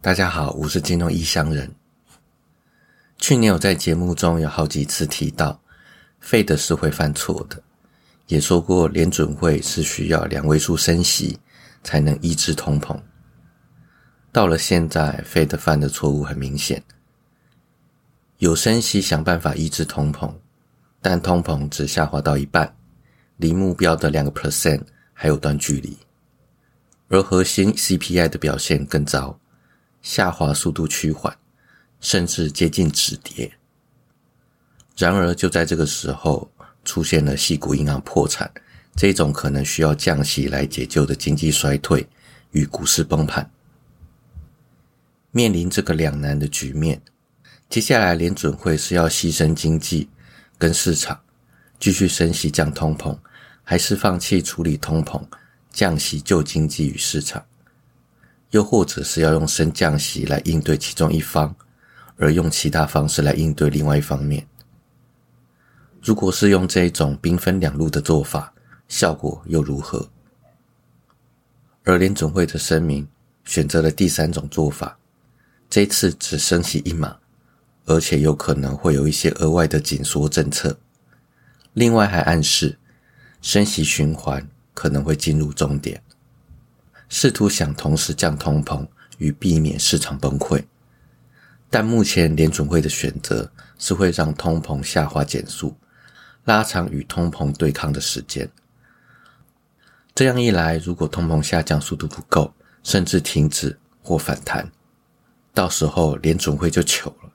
大家好，我是金融异乡人。去年我在节目中有好几次提到，费德是会犯错的，也说过联准会是需要两位数升息才能抑制通膨。到了现在，费德犯的错误很明显，有升息想办法抑制通膨，但通膨只下滑到一半，离目标的两个 percent 还有段距离，而核心 CPI 的表现更糟。下滑速度趋缓，甚至接近止跌。然而，就在这个时候，出现了系股银行破产这种可能需要降息来解救的经济衰退与股市崩盘。面临这个两难的局面，接下来联准会是要牺牲经济跟市场，继续升息降通膨，还是放弃处理通膨，降息救经济与市场？又或者是要用升降息来应对其中一方，而用其他方式来应对另外一方面。如果是用这种兵分两路的做法，效果又如何？而联总会的声明选择了第三种做法，这次只升息一码，而且有可能会有一些额外的紧缩政策。另外还暗示，升息循环可能会进入终点。试图想同时降通膨与避免市场崩溃，但目前联准会的选择是会让通膨下滑减速，拉长与通膨对抗的时间。这样一来，如果通膨下降速度不够，甚至停止或反弹，到时候联准会就糗了，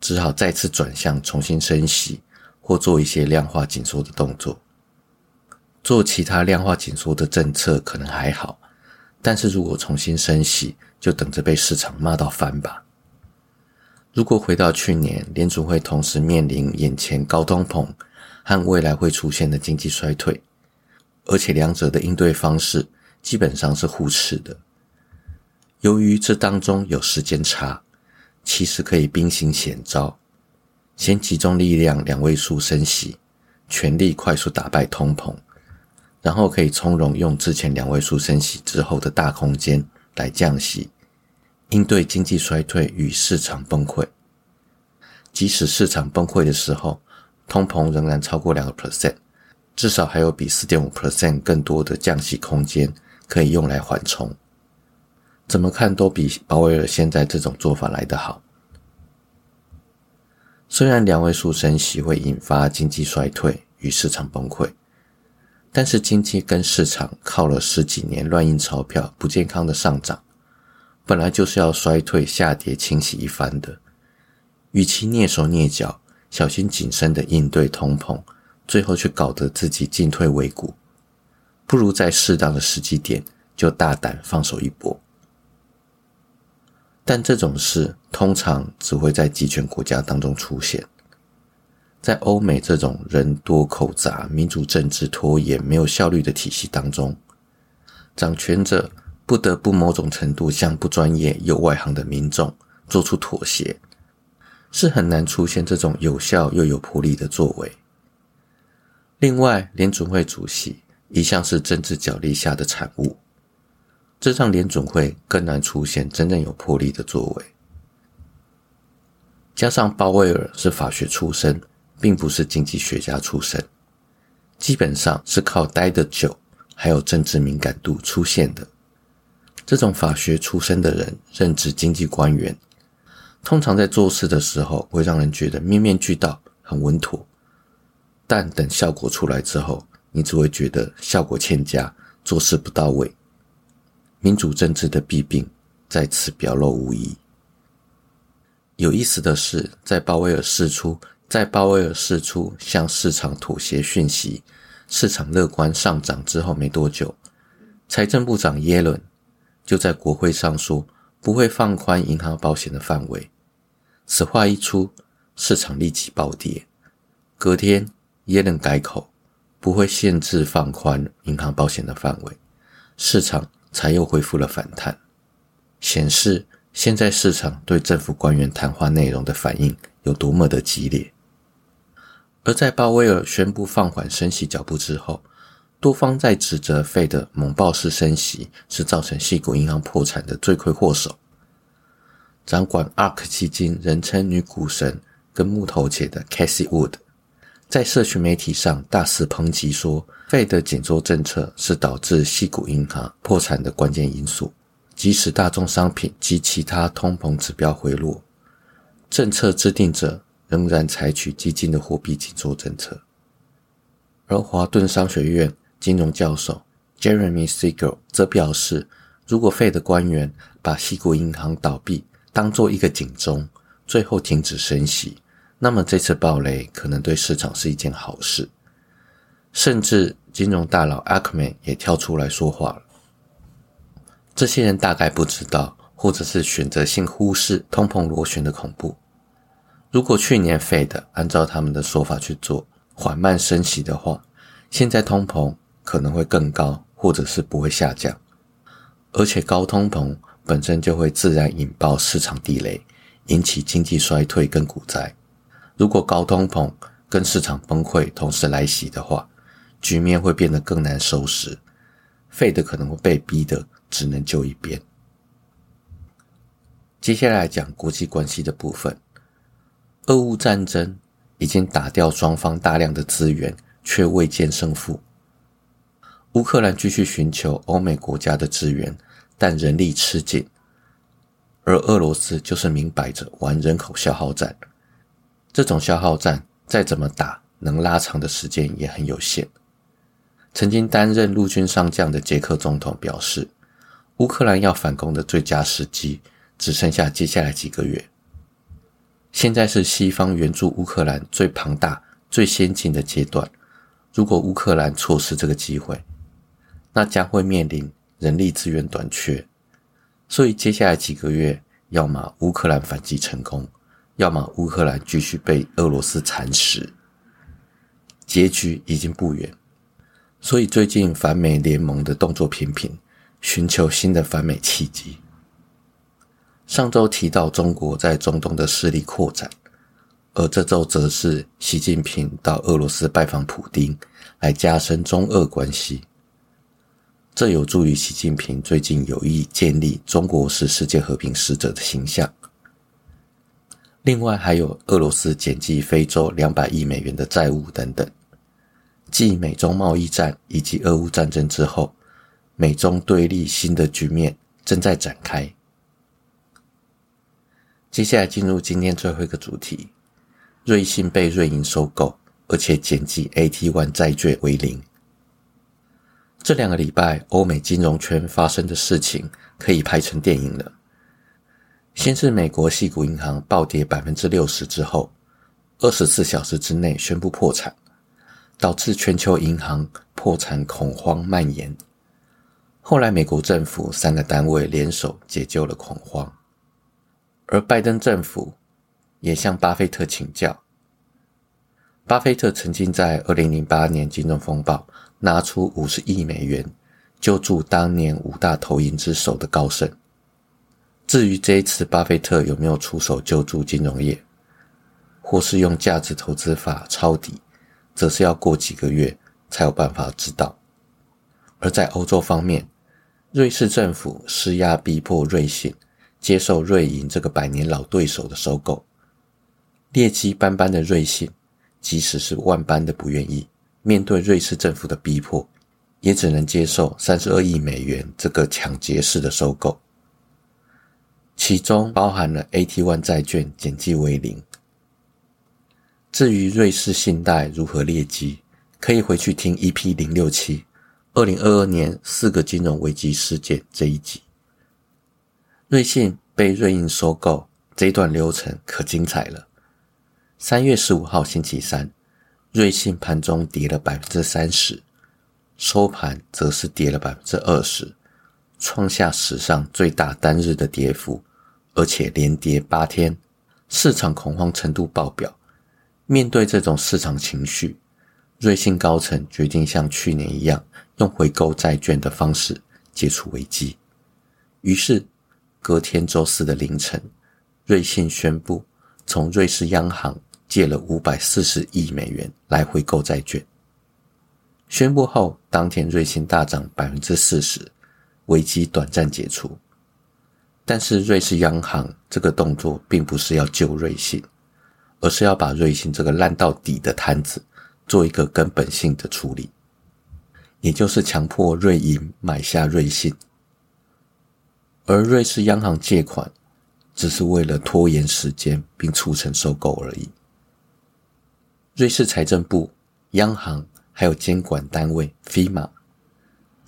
只好再次转向重新升息或做一些量化紧缩的动作。做其他量化紧缩的政策可能还好。但是如果重新升息，就等着被市场骂到翻吧。如果回到去年，联储会同时面临眼前高通膨和未来会出现的经济衰退，而且两者的应对方式基本上是互斥的。由于这当中有时间差，其实可以兵行险招，先集中力量两位数升息，全力快速打败通膨。然后可以从容用之前两位数升息之后的大空间来降息，应对经济衰退与市场崩溃。即使市场崩溃的时候，通膨仍然超过两个 percent，至少还有比四点五 percent 更多的降息空间可以用来缓冲。怎么看都比鲍威尔现在这种做法来得好。虽然两位数升息会引发经济衰退与市场崩溃。但是经济跟市场靠了十几年乱印钞票、不健康的上涨，本来就是要衰退、下跌、清洗一番的。与其蹑手蹑脚、小心谨慎的应对通膨，最后却搞得自己进退维谷，不如在适当的时机点就大胆放手一搏。但这种事通常只会在集权国家当中出现。在欧美这种人多口杂、民主政治拖延、没有效率的体系当中，掌权者不得不某种程度向不专业又外行的民众做出妥协，是很难出现这种有效又有魄力的作为。另外，联准会主席一向是政治角力下的产物，这让联准会更难出现真正有魄力的作为。加上鲍威尔是法学出身。并不是经济学家出身，基本上是靠待得久，还有政治敏感度出现的。这种法学出身的人任职经济官员，通常在做事的时候会让人觉得面面俱到，很稳妥。但等效果出来之后，你只会觉得效果欠佳，做事不到位。民主政治的弊病在此表露无遗。有意思的是，在鲍威尔试出。在鲍威尔释出向市场妥协讯息，市场乐观上涨之后没多久，财政部长耶伦就在国会上说不会放宽银行保险的范围。此话一出，市场立即暴跌。隔天，耶伦改口不会限制放宽银行保险的范围，市场才又恢复了反弹，显示现在市场对政府官员谈话内容的反应有多么的激烈。而在鲍威尔宣布放缓升息脚步之后，多方在指责费的猛暴式升息是造成系股银行破产的罪魁祸首。掌管 ARK 基金，人称女股神跟木头姐的 Cassie Wood，在社群媒体上大肆抨击说，费的紧缩政策是导致系股银行破产的关键因素。即使大宗商品及其他通膨指标回落，政策制定者仍然采取激进的货币紧缩政策。而华顿商学院金融教授 Jeremy Siegel 则表示，如果费的官员把西谷银行倒闭当做一个警钟，最后停止升息，那么这次暴雷可能对市场是一件好事。甚至金融大佬 Ackman 也跳出来说话了。这些人大概不知道，或者是选择性忽视通膨螺旋的恐怖。如果去年 Fed 按照他们的说法去做，缓慢升息的话，现在通膨可能会更高，或者是不会下降。而且高通膨本身就会自然引爆市场地雷，引起经济衰退跟股灾。如果高通膨跟市场崩溃同时来袭的话，局面会变得更难收拾。Fed 可能会被逼的只能就一边。接下来讲国际关系的部分，俄乌战争。已经打掉双方大量的资源，却未见胜负。乌克兰继续寻求欧美国家的支援，但人力吃紧，而俄罗斯就是明摆着玩人口消耗战。这种消耗战再怎么打，能拉长的时间也很有限。曾经担任陆军上将的捷克总统表示，乌克兰要反攻的最佳时机只剩下接下来几个月。现在是西方援助乌克兰最庞大、最先进的阶段。如果乌克兰错失这个机会，那将会面临人力资源短缺。所以接下来几个月，要么乌克兰反击成功，要么乌克兰继续被俄罗斯蚕食，结局已经不远。所以最近反美联盟的动作频频，寻求新的反美契机。上周提到中国在中东的势力扩展，而这周则是习近平到俄罗斯拜访普京，来加深中俄关系。这有助于习近平最近有意建立中国是世界和平使者的形象。另外，还有俄罗斯减记非洲两百亿美元的债务等等。继美中贸易战以及俄乌战争之后，美中对立新的局面正在展开。接下来进入今天最后一个主题：瑞信被瑞银收购，而且减记 AT1 债券为零。这两个礼拜，欧美金融圈发生的事情可以拍成电影了。先是美国系股银行暴跌百分之六十之后，二十四小时之内宣布破产，导致全球银行破产恐慌蔓延。后来，美国政府三个单位联手解救了恐慌。而拜登政府也向巴菲特请教。巴菲特曾经在二零零八年金融风暴拿出五十亿美元救助当年五大投银之首的高盛。至于这一次巴菲特有没有出手救助金融业，或是用价值投资法抄底，则是要过几个月才有办法知道。而在欧洲方面，瑞士政府施压逼迫瑞信。接受瑞银这个百年老对手的收购，劣迹斑斑的瑞信，即使是万般的不愿意，面对瑞士政府的逼迫，也只能接受三十二亿美元这个抢劫式的收购，其中包含了 AT1 债券减记为零。至于瑞士信贷如何劣迹，可以回去听 EP 零六七二零二二年四个金融危机事件这一集。瑞信被瑞银收购，这段流程可精彩了。三月十五号星期三，瑞信盘中跌了百分之三十，收盘则是跌了百分之二十，创下史上最大单日的跌幅，而且连跌八天，市场恐慌程度爆表。面对这种市场情绪，瑞信高层决定像去年一样，用回购债券的方式解除危机。于是。隔天周四的凌晨，瑞信宣布从瑞士央行借了五百四十亿美元来回购债券。宣布后，当天瑞信大涨百分之四十，危机短暂解除。但是瑞士央行这个动作并不是要救瑞信，而是要把瑞信这个烂到底的摊子做一个根本性的处理，也就是强迫瑞银买下瑞信，而瑞士央行借款只是为了拖延时间并促成收购而已。瑞士财政部、央行还有监管单位 FIMA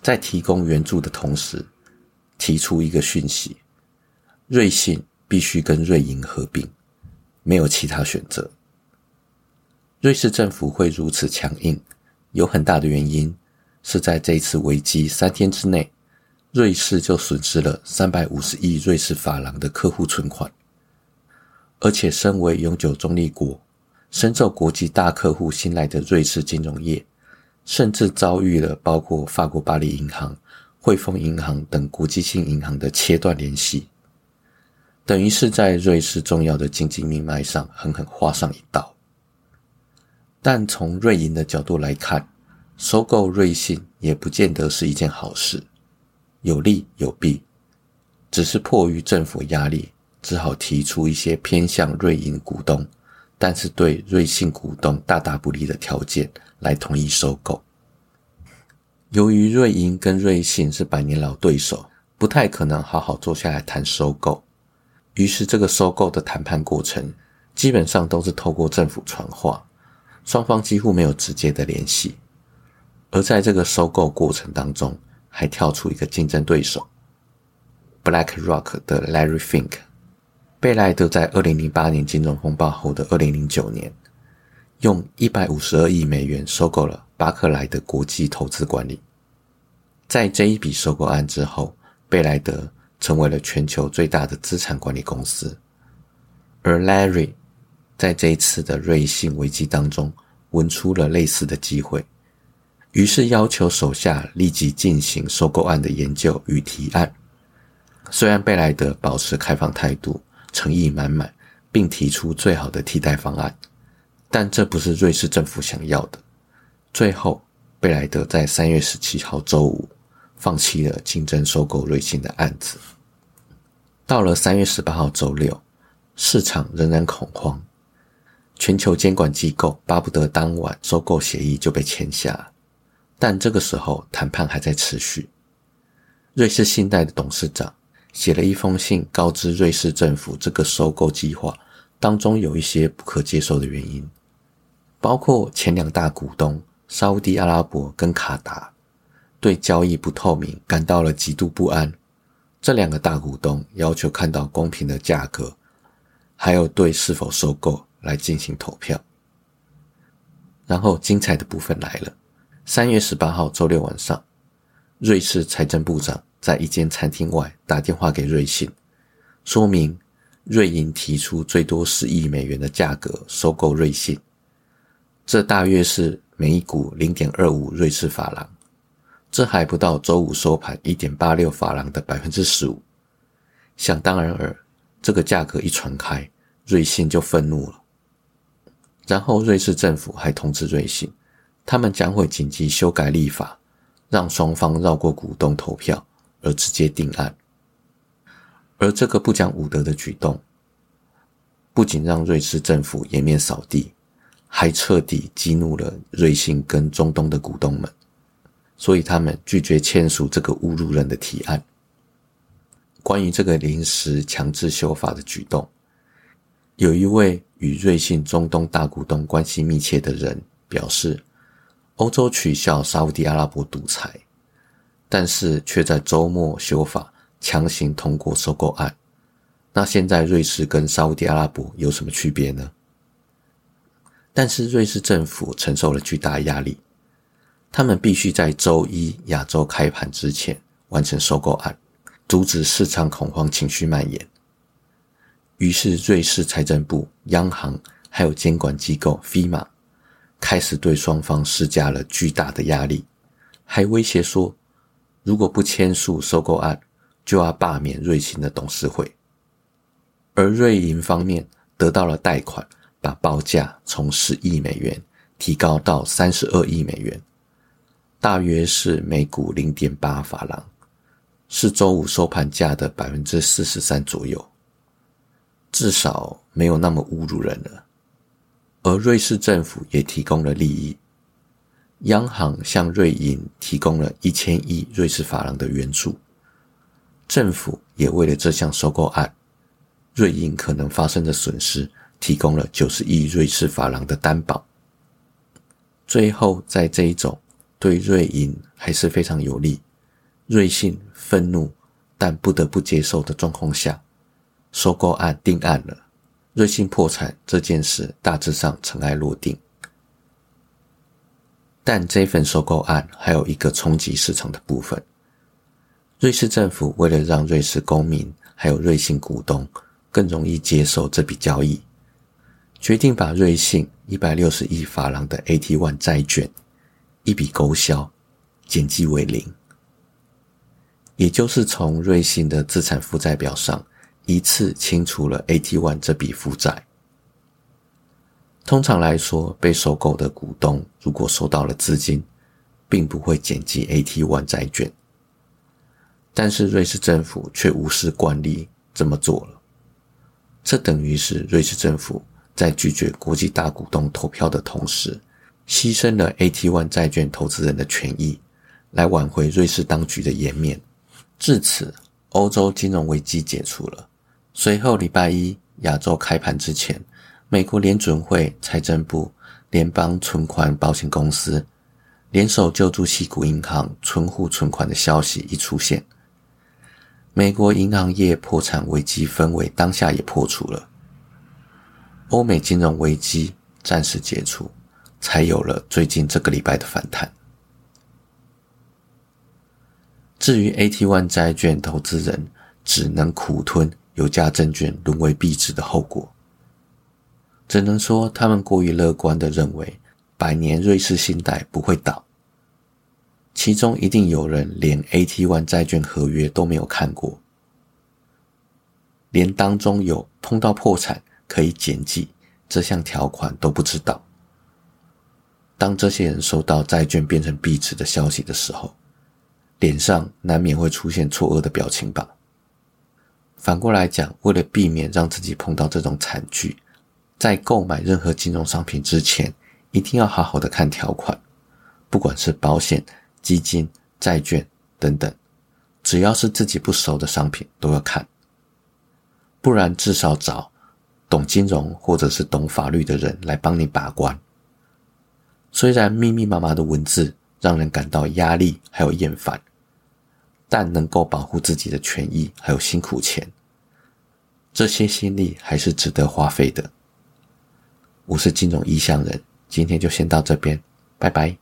在提供援助的同时，提出一个讯息。瑞信必须跟瑞银合并，没有其他选择。瑞士政府会如此强硬，有很大的原因是在这一次危机三天之内，瑞士就损失了三百五十亿瑞士法郎的客户存款，而且身为永久中立国、深受国际大客户信赖的瑞士金融业，甚至遭遇了包括法国巴黎银行、汇丰银行等国际性银行的切断联系。等于是在瑞士重要的经济命脉上狠狠划上一刀。但从瑞银的角度来看，收购瑞信也不见得是一件好事，有利有弊。只是迫于政府压力，只好提出一些偏向瑞银股东，但是对瑞信股东大大不利的条件来同意收购。由于瑞银跟瑞信是百年老对手，不太可能好好坐下来谈收购。于是，这个收购的谈判过程基本上都是透过政府传话，双方几乎没有直接的联系。而在这个收购过程当中，还跳出一个竞争对手，BlackRock 的 Larry Fink。贝莱德在二零零八年金融风暴后的二零零九年，用一百五十二亿美元收购了巴克莱的国际投资管理。在这一笔收购案之后，贝莱德。成为了全球最大的资产管理公司，而 Larry 在这一次的瑞信危机当中闻出了类似的机会，于是要求手下立即进行收购案的研究与提案。虽然贝莱德保持开放态度，诚意满满，并提出最好的替代方案，但这不是瑞士政府想要的。最后，贝莱德在三月十七号周五。放弃了竞争收购瑞信的案子。到了三月十八号周六，市场仍然恐慌，全球监管机构巴不得当晚收购协议就被签下，但这个时候谈判还在持续。瑞士信贷的董事长写了一封信，告知瑞士政府这个收购计划当中有一些不可接受的原因，包括前两大股东沙地阿拉伯跟卡达。对交易不透明感到了极度不安，这两个大股东要求看到公平的价格，还有对是否收购来进行投票。然后精彩的部分来了，三月十八号周六晚上，瑞士财政部长在一间餐厅外打电话给瑞信，说明瑞银提出最多十亿美元的价格收购瑞信，这大约是每股零点二五瑞士法郎。这还不到周五收盘一点八六法郎的百分之十五，想当然尔，这个价格一传开，瑞信就愤怒了。然后瑞士政府还通知瑞信，他们将会紧急修改立法，让双方绕过股东投票而直接定案。而这个不讲武德的举动，不仅让瑞士政府颜面扫地，还彻底激怒了瑞信跟中东的股东们。所以他们拒绝签署这个侮辱人的提案。关于这个临时强制修法的举动，有一位与瑞信中东大股东关系密切的人表示：欧洲取消沙地阿拉伯独裁，但是却在周末修法强行通过收购案。那现在瑞士跟沙地阿拉伯有什么区别呢？但是瑞士政府承受了巨大压力。他们必须在周一亚洲开盘之前完成收购案，阻止市场恐慌情绪蔓延。于是，瑞士财政部、央行还有监管机构 FIMA 开始对双方施加了巨大的压力，还威胁说，如果不签署收购案，就要罢免瑞信的董事会。而瑞银方面得到了贷款，把报价从十亿美元提高到三十二亿美元。大约是每股零点八法郎，是周五收盘价的百分之四十三左右，至少没有那么侮辱人了。而瑞士政府也提供了利益，央行向瑞银提供了一千亿瑞士法郎的援助，政府也为了这项收购案，瑞银可能发生的损失提供了九十亿瑞士法郎的担保。最后，在这一种对瑞银还是非常有利，瑞信愤怒但不得不接受的状况下，收购案定案了。瑞信破产这件事大致上尘埃落定，但这份收购案还有一个冲击市场的部分。瑞士政府为了让瑞士公民还有瑞信股东更容易接受这笔交易，决定把瑞信一百六十亿法郎的 AT1 债券一笔勾销，减记为零，也就是从瑞信的资产负债表上。一次清除了 AT One 这笔负债。通常来说，被收购的股东如果收到了资金，并不会减记 AT One 债券。但是瑞士政府却无视惯例这么做了，这等于是瑞士政府在拒绝国际大股东投票的同时，牺牲了 AT One 债券投资人的权益，来挽回瑞士当局的颜面。至此，欧洲金融危机解除了。随后，礼拜一亚洲开盘之前，美国联准会、财政部、联邦存款保险公司联手救助西谷银行存户存款的消息一出现，美国银行业破产危机氛围当下也破除了，欧美金融危机暂时解除，才有了最近这个礼拜的反弹。至于 AT1 债券投资人，只能苦吞。有价证券沦为币值的后果，只能说他们过于乐观的认为百年瑞士信贷不会倒。其中一定有人连 AT1 债券合约都没有看过，连当中有碰到破产可以减记这项条款都不知道。当这些人收到债券变成币值的消息的时候，脸上难免会出现错愕的表情吧。反过来讲，为了避免让自己碰到这种惨剧，在购买任何金融商品之前，一定要好好的看条款，不管是保险、基金、债券等等，只要是自己不熟的商品都要看，不然至少找懂金融或者是懂法律的人来帮你把关。虽然密密麻麻的文字让人感到压力还有厌烦。但能够保护自己的权益，还有辛苦钱，这些心力还是值得花费的。我是金融异乡人，今天就先到这边，拜拜。